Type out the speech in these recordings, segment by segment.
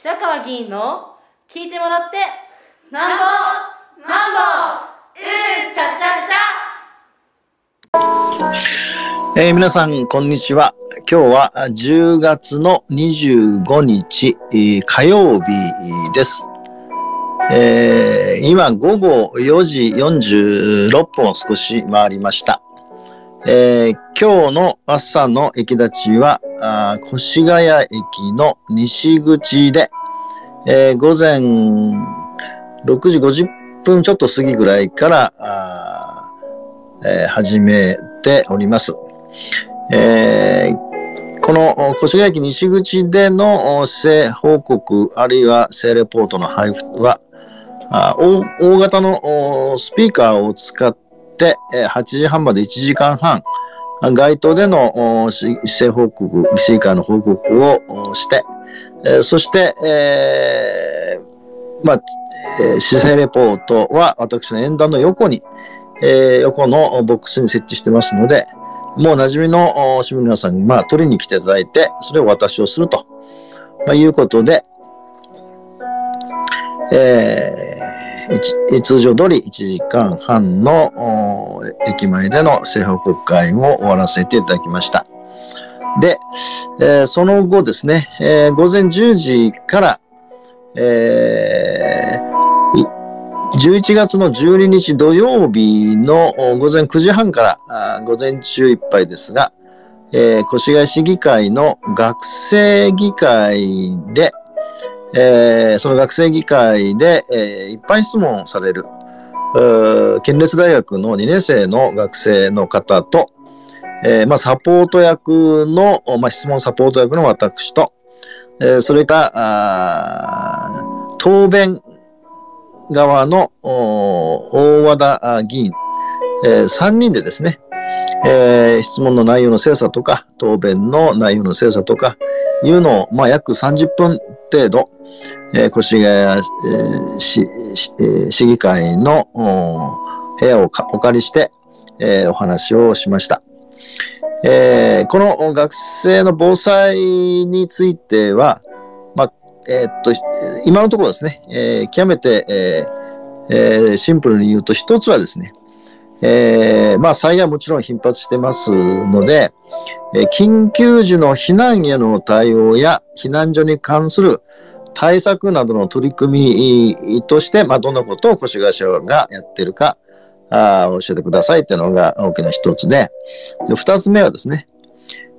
白川議員の聞いてもらってなんぼなんぼうんちゃちゃちゃ。えー、皆さんこんにちは。今日は10月の25日、えー、火曜日です。えー、今午後4時46分を少し回りました。えー、今日の朝の駅立ちは、越谷駅の西口で、えー、午前6時50分ちょっと過ぎぐらいから、えー、始めております。えー、この越谷駅西口での性報告あるいは性レポートの配布は、大大型のスピーカーを使って、8時半まで1時間半、街頭での市政報告、市議会の報告をして、えそして、えー、まあ、え市政レポートは私の演談の横に、えー、横のボックスに設置してますので、もう馴染みの市民の皆さんに、まあ、取りに来ていただいて、それを私をすると、まあ、いうことで、えー、通常通り1時間半の駅前での政報告会を終わらせていただきました。で、えー、その後ですね、えー、午前10時から、えー、11月の12日土曜日の午前9時半から午前中いっぱいですが、えー、越谷市議会の学生議会で、えー、その学生議会で、えー、一般質問される、県立大学の2年生の学生の方と、えーまあ、サポート役の、まあ、質問サポート役の私と、え、それから答弁側の大和田議員、え、3人でですね、えー、質問の内容の精査とか、答弁の内容の精査とかいうのを、まあ、約30分程度、えー、越谷、えー、市市議会の部屋をお借りして、えー、お話をしました。えー、この学生の防災については、まあ、えー、っと、今のところですね、えー、極めて、えーえー、シンプルに言うと、一つはですね、えー、まあ災害もちろん頻発してますので、えー、緊急時の避難への対応や避難所に関する対策などの取り組みとして、まあ、どんなことを越谷市がやってるかあ教えてくださいっていうのが大きな一つで、二つ目はですね、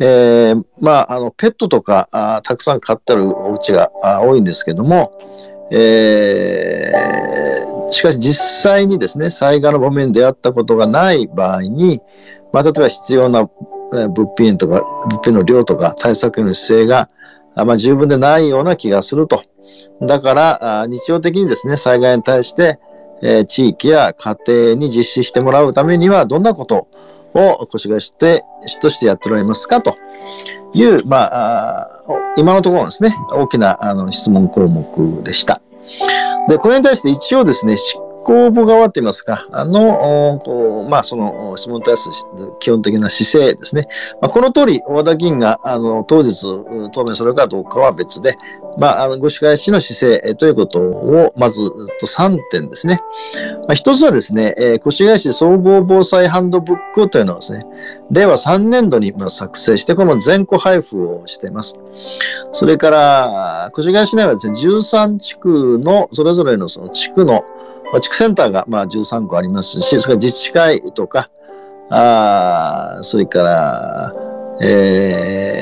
えー、まあ、あの、ペットとかあたくさん飼ってるお家が多いんですけども、えー、しかし実際にですね、災害の場面に出会ったことがない場合に、まあ、例えば必要な物品とか、物品の量とか対策の姿勢が、まあ、十分でないような気がすると。だから、日常的にですね、災害に対して、えー、地域や家庭に実施してもらうためには、どんなことをを越谷市て市としてやっておられますかという、まあ、今のところですね、大きなあの質問項目でした。で、これに対して一応ですね、執行部側といいますか、あの、こうまあ、その質問に対する基本的な姿勢ですね。まあ、この通り、和田議員があの当日答弁するかどうかは別で、まあ、あのご仕返しの姿勢ということを、まずと3点ですね。まあ、一つはですね、えー、越谷市総合防災ハンドブックというのはですね、令和3年度にまあ作成して、この全戸配布をしています。それから、越谷市内はですね、13地区の、それぞれのその地区の、地区センターがまあ13個ありますし、それから自治会とか、あそれから、え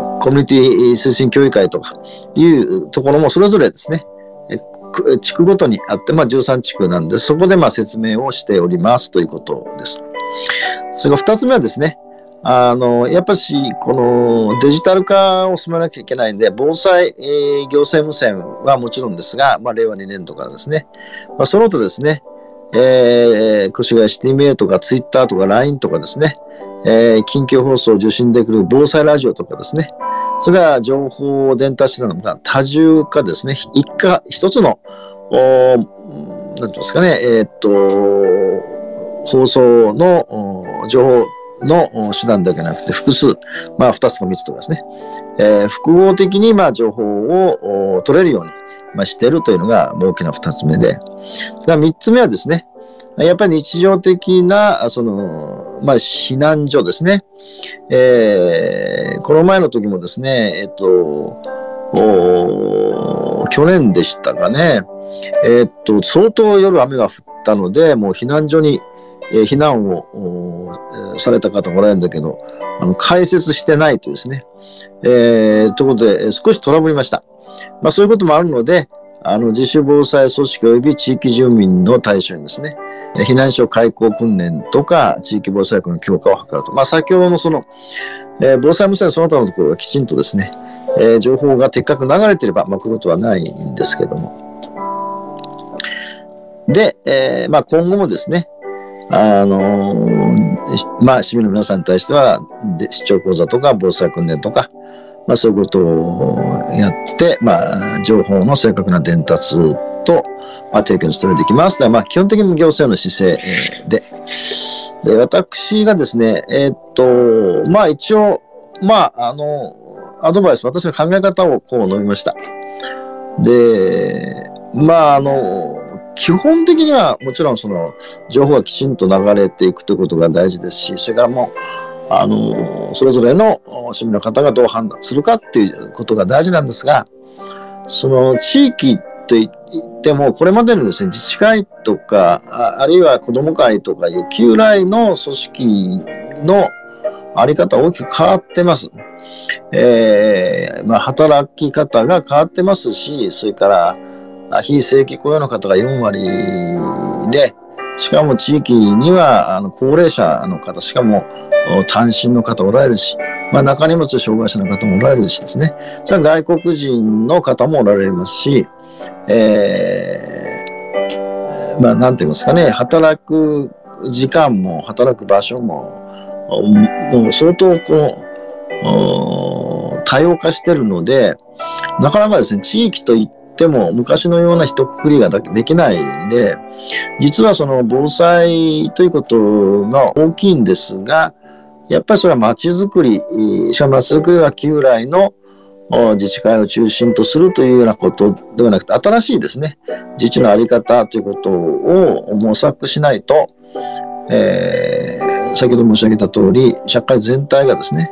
ー、コミュニティ推進協議会とかいうところもそれぞれですね、地区ごとにあって、まあ、13地区なんで、そこでまあ説明をしておりますということです。それから2つ目はですね、あの、やっぱし、このデジタル化を進めなきゃいけないんで、防災、えー、行政無線はもちろんですが、まあ、令和2年度からですね、まあ、そのとですね、えー、越谷シティメールとかツイッターとか LINE とかですね、えー、緊急放送を受信できる防災ラジオとかですね、それから情報を伝達したのが多重化ですね、一家、一つの、おなんていうんですかね、えー、っと、放送の情報の手段だけなくて複数、まあ2つか3つとかですね、えー、複合的にまあ情報を取れるように、まあ、しているというのが大きな2つ目で、3つ目はですね、やっぱり日常的な、その、まあ、避難所ですね。えー、この前の時もですね、えっと、去年でしたかね、え、っと、相当夜雨が降ったので、もう避難所に、えー、避難をされた方がおられるんだけど、あの、解説してないというですね。えー、ということで、少しトラブりました。まあ、そういうこともあるので、あの、自主防災組織及び地域住民の対象にですね、避難所開校訓練とか、地域防災力の強化を図ると。まあ、先ほどのその、えー、防災無線その他のところがきちんとですね、えー、情報が的確流れていれば、まあ、こういうことはないんですけども。で、えー、まあ、今後もですね、あのー、まあ、市民の皆さんに対しては、で市長講座とか防災訓練とか、まあ、そういうことをやって、まあ、情報の正確な伝達と、まあ、提供に努めていきます。まあ、基本的に行政の姿勢で、で、私がですね、えー、っと、まあ、一応、まあ、あの、アドバイス、私の考え方をこう述べました。で、まあ、あの、基本的にはもちろんその情報がきちんと流れていくということが大事ですし、それからもう、あの、それぞれの市民の方がどう判断するかっていうことが大事なんですが、その地域って言っても、これまでのですね、自治会とか、あるいは子ども会とかいう旧来の組織のあり方大きく変わってます。えー、まあ、働き方が変わってますし、それから、非正規雇用の方が4割で、しかも地域にはあの高齢者の方、しかも単身の方おられるし、まあ、中荷物障害者の方もおられるしですね、それは外国人の方もおられますし、えー、まあ、なんて言いますかね、働く時間も働く場所も、もう相当こう、多様化してるので、なかなかですね、地域といっても昔のような一括りができないんで、実はその防災ということが大きいんですが、やっぱりそれは街づくり、しかも街づくりは旧来の自治会を中心とするというようなことではなくて、新しいですね、自治のあり方ということを模索しないと、えー、先ほど申し上げた通り、社会全体がですね、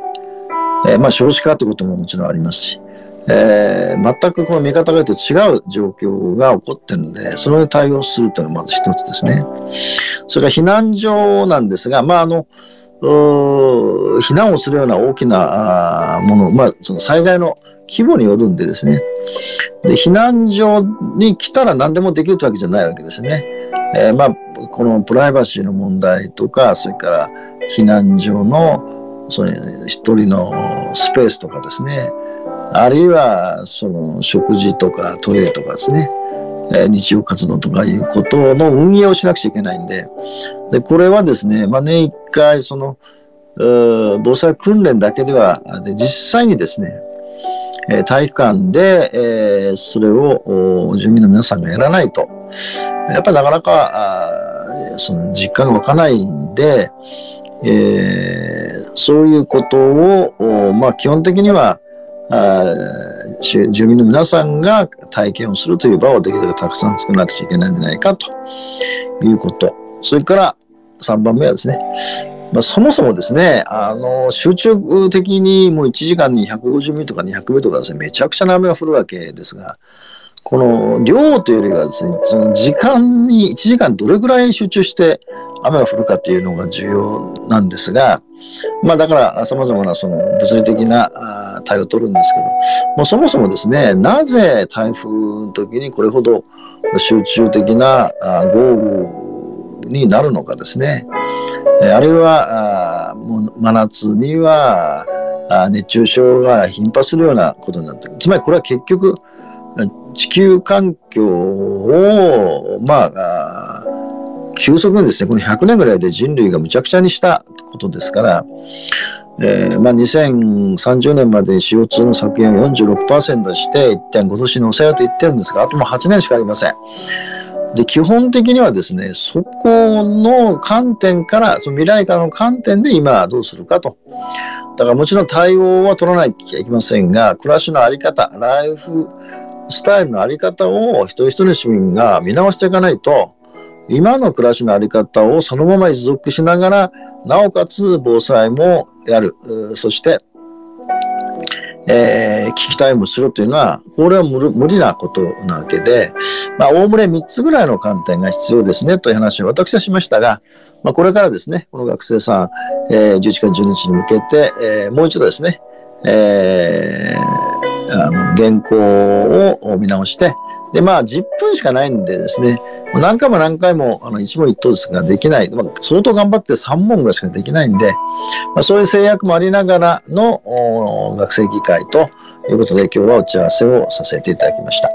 えー、まあ少子化ということももちろんありますし、えー、全くこの見方がと違う状況が起こってるので、それで対応するというのがまず一つですね。それから避難所なんですが、まああの、避難をするような大きなもの、まあその災害の規模によるんでですね。で、避難所に来たら何でもできるというわけじゃないわけですね。えー、まあ、このプライバシーの問題とか、それから避難所の、その一人のスペースとかですね。あるいは、その食事とかトイレとかですね。えー、日常活動とかいうことの運営をしなくちゃいけないんで、で、これはですね、まあ、年一回、その、防災訓練だけでは、で実際にですね、え体育館で、えー、それを住民の皆さんがやらないと、やっぱりなかなか、あその実感が湧かないんで、えー、そういうことを、まあ基本的には、住民の皆さんが体験をするという場をできるだけたくさん作らなくちゃいけないんじゃないかということ。それから3番目はですね、まあ、そもそもですね、あの、集中的にもう1時間に150ミリとか200ミリとかですね、めちゃくちゃな雨が降るわけですが、この量というよりはですね、その時間に1時間どれぐらい集中して雨が降るかっていうのが重要なんですが、まあだから様々なその物理的な対応を取るんですけど、もうそもそもですね、なぜ台風の時にこれほど集中的な豪雨になるのかですね。あるいは、もう真夏には熱中症が頻発するようなことになってくる。つまりこれは結局、地球環境を、まあ、急速にですね、この100年ぐらいで人類がむちゃくちゃにしたことですから、えー、まあ、2030年まで CO2 の削減を46%して1.5度に抑えようと言ってるんですが、あともう8年しかありません。で、基本的にはですね、そこの観点から、その未来からの観点で今どうするかと。だからもちろん対応は取らなきゃいけませんが、暮らしのあり方、ライフスタイルのあり方を一人一人の市民が見直していかないと、今の暮らしのあり方をそのまま持続しながら、なおかつ防災もやる。そして、えー、聞きたいもするというのは、これは無理なことなわけで、まあ、おおむね3つぐらいの観点が必要ですね、という話を私はしましたが、まあ、これからですね、この学生さん、えー、11月12日に向けて、えー、もう一度ですね、えー、あの、原稿を見直して、で、まあ、10分しかないんでですね、何回も何回も、あの、一問一答ですができない。まあ、相当頑張って3問ぐらいしかできないんで、まあ、そういう制約もありながらの学生議会ということで、今日は打ち合わせをさせていただきました。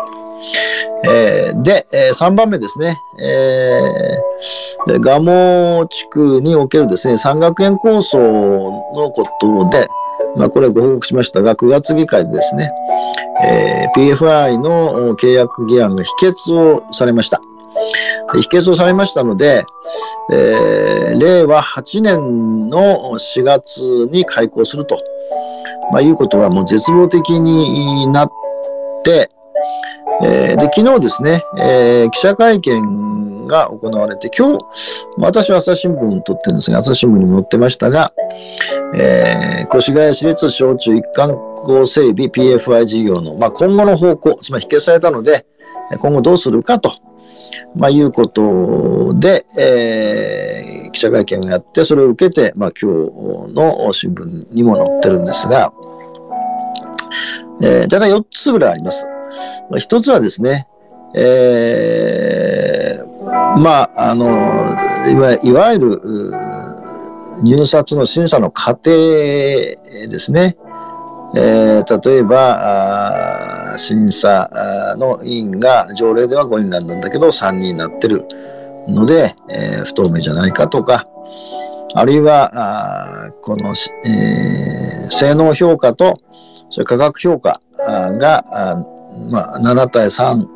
えー、で、えー、3番目ですね、えー、蒲生地区におけるですね、三学園構想のことで、まあ、これはご報告しましたが、9月議会でですね、えー、PFI の契約議案が否決をされました。否決をされましたので、えー、令和8年の4月に開校すると、まあ、いうことはもう絶望的になって、えー、で昨日ですね、えー、記者会見が行われて、今日、私は朝日新聞に撮ってるんですが、朝日新聞にも載ってましたが、えー、越谷市立小中一貫校整備 PFI 事業の、まあ、今後の方向、つまり否決されたので、今後どうするかと、まあ、いうことで、えー、記者会見をやって、それを受けて、まあ、今日の新聞にも載ってるんですが、えー、だいたい4つぐらいあります。まあ、1つはですね、えー、まあ、あの、いわいわゆる、入札の審査の過程ですね。えー、例えば審査の委員が条例では5人なんだけど3人になってるので、えー、不透明じゃないかとかあるいはこの、えー、性能評価とそれ価格評価がまあ、7対3、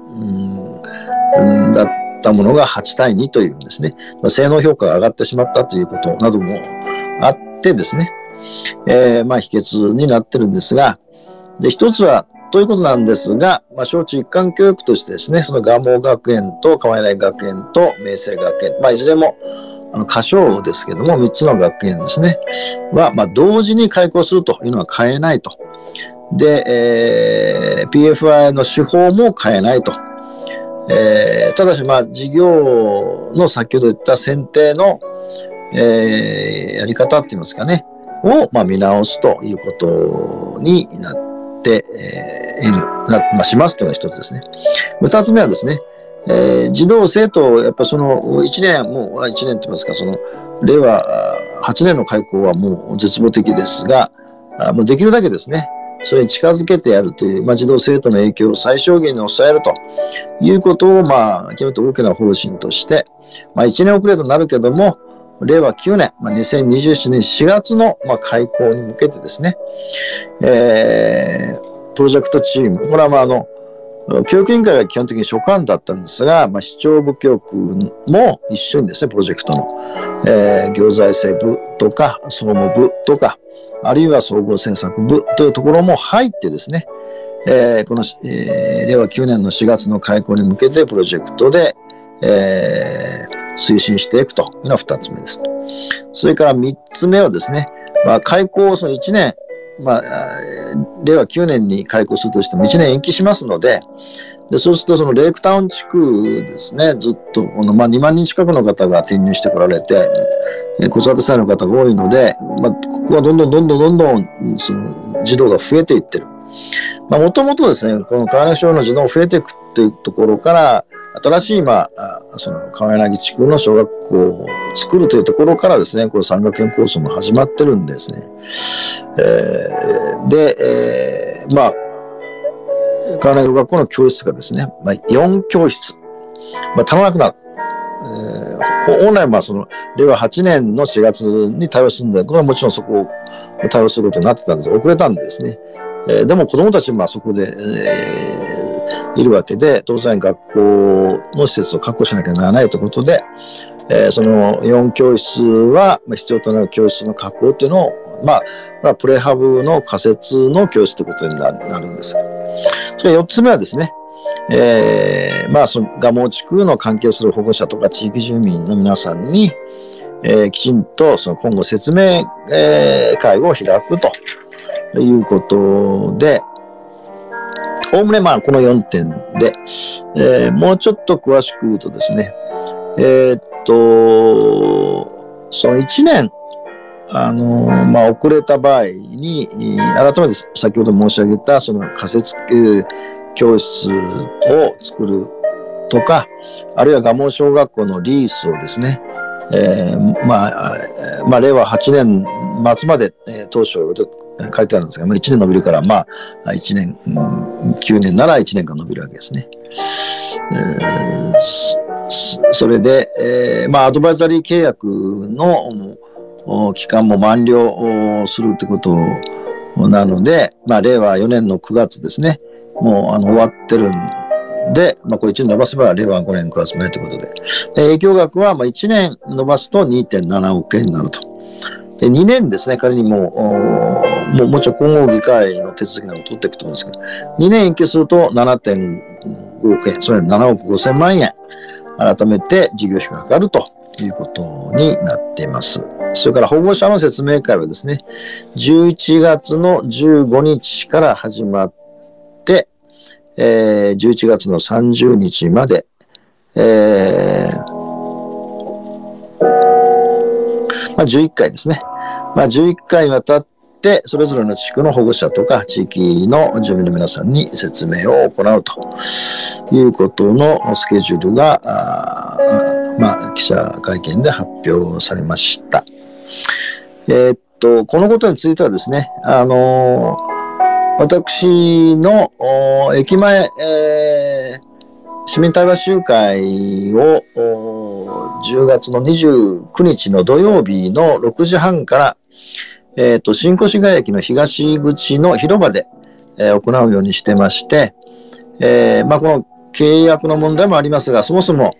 うん、だったものが8対2というですね、まあ、性能評価が上がってしまったということなどもあってですね、えー、まあ、秘訣になってるんですが、で、一つは、ということなんですが、まあ、小中一貫教育としてですね、その蒲生学園と川内学園と明星学園、まあ、いずれも、あの、歌唱ですけども、3つの学園ですね、は、まあ、同時に開校するというのは変えないと。で、えー、PFI の手法も変えないと。えー、ただし、まあ、事業の先ほど言った選定の、えー、やり方って言いますかね、を、まあ、見直すということになっている、まあ、しますというのが一つですね。二つ目はですね、えー、児童生徒、やっぱその1年、もう1年って言いますか、その令和8年の開校はもう絶望的ですが、あもうできるだけですね、それに近づけてやるという、まあ、児童生徒の影響を最小限に抑えるということを、まあ、極めて大きな方針として、まあ、1年遅れとなるけども、令和9年、まあ、2027年4月の、まあ、開校に向けてですね、えー、プロジェクトチーム、これはまああの、教育委員会が基本的に所管だったんですが、まあ、市長部教区も一緒にですね、プロジェクトの、えー、行財政部とか、総務部とか、あるいは総合政策部というところも入ってですね、えー、この、えー、令和9年の4月の開校に向けてプロジェクトで、えー、推進していくというのが2つ目です。それから3つ目はですね、まあ、開校をその1年、まあ、令和9年に開校するとしても1年延期しますので、でそうするとそのレイクタウン地区ですね、ずっと、のまあ、2万人近くの方が転入してこられて、子育て世代の方が多いので、まあ、ここはどんどんどんどんどんどんその児童が増えていってる。まあもともとですね、この川根省の児童が増えていくというところから、新しい、まあ、その川柳地区の小学校を作るというところからですね、この山岳園構想も始まってるんですね。えー、で、えー、まあ、川柳小学校の教室がですね、まあ、4教室、まあ、足らなくなる。えー、本来はその令和8年の4月に対応するんだこれはもちろんそこを対応することになってたんです遅れたんですね。えー、でも子供たちはそこで、えーいるわけで、当然学校の施設を確保しなきゃならないということで、えー、その4教室は必要となる教室の確保っていうのを、まあ、プレハブの仮設の教室ということになるんです。それ4つ目はですね、えー、まあ、その蒲生地区の関係する保護者とか地域住民の皆さんに、えー、きちんとその今後説明、えー、会を開くということで、おおむねまあこの4点で、えー、もうちょっと詳しく言うとですね、えー、っと、その1年、あの、まあ、遅れた場合に、改めて先ほど申し上げた、その仮設教室を作るとか、あるいは蒲生小学校のリースをですね、えー、まあ、まあ、令和8年末まで、えー、当初書いてあるんですが、まあ、1年伸びるから、まあ、1年、うん、9年なら1年間伸びるわけですね。えー、それで、えー、まあ、アドバイザリー契約の期間も満了するということなので、まあ、令和4年の9月ですね、もうあの終わってるんで、まあ、これ1年伸ばせば令和5年9月目ということで。で影響額はまあ1年伸ばすと2.7億円になると。で、2年ですね、仮にもう、もうもちろん今後議会の手続きなどを取っていくと思うんですけど、2年延期すると7.5億円、それは7億5千万円、改めて事業費がかかるということになっています。それから保護者の説明会はですね、11月の15日から始まって、えー、11月の30日まで、えー、まあ、11回ですね。まあ、11回にわたって、それぞれの地区の保護者とか地域の住民の皆さんに説明を行うということのスケジュールが、あまあ、記者会見で発表されました。えー、っと、このことについてはですね、あのー私の駅前、えー、市民対話集会を10月の29日の土曜日の6時半から、えっ、ー、と、新越谷駅の東口の広場で、えー、行うようにしてまして、えー、まあ、この契約の問題もありますが、そもそも、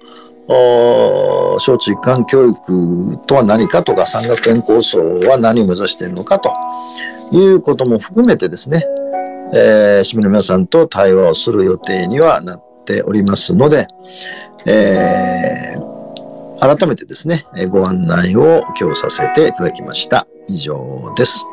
小中一貫教育とは何かとか、山学園構想は何を目指しているのかということも含めてですね、えー、市民の皆さんと対話をする予定にはなっておりますので、えー、改めてですね、ご案内を今日させていただきました。以上です。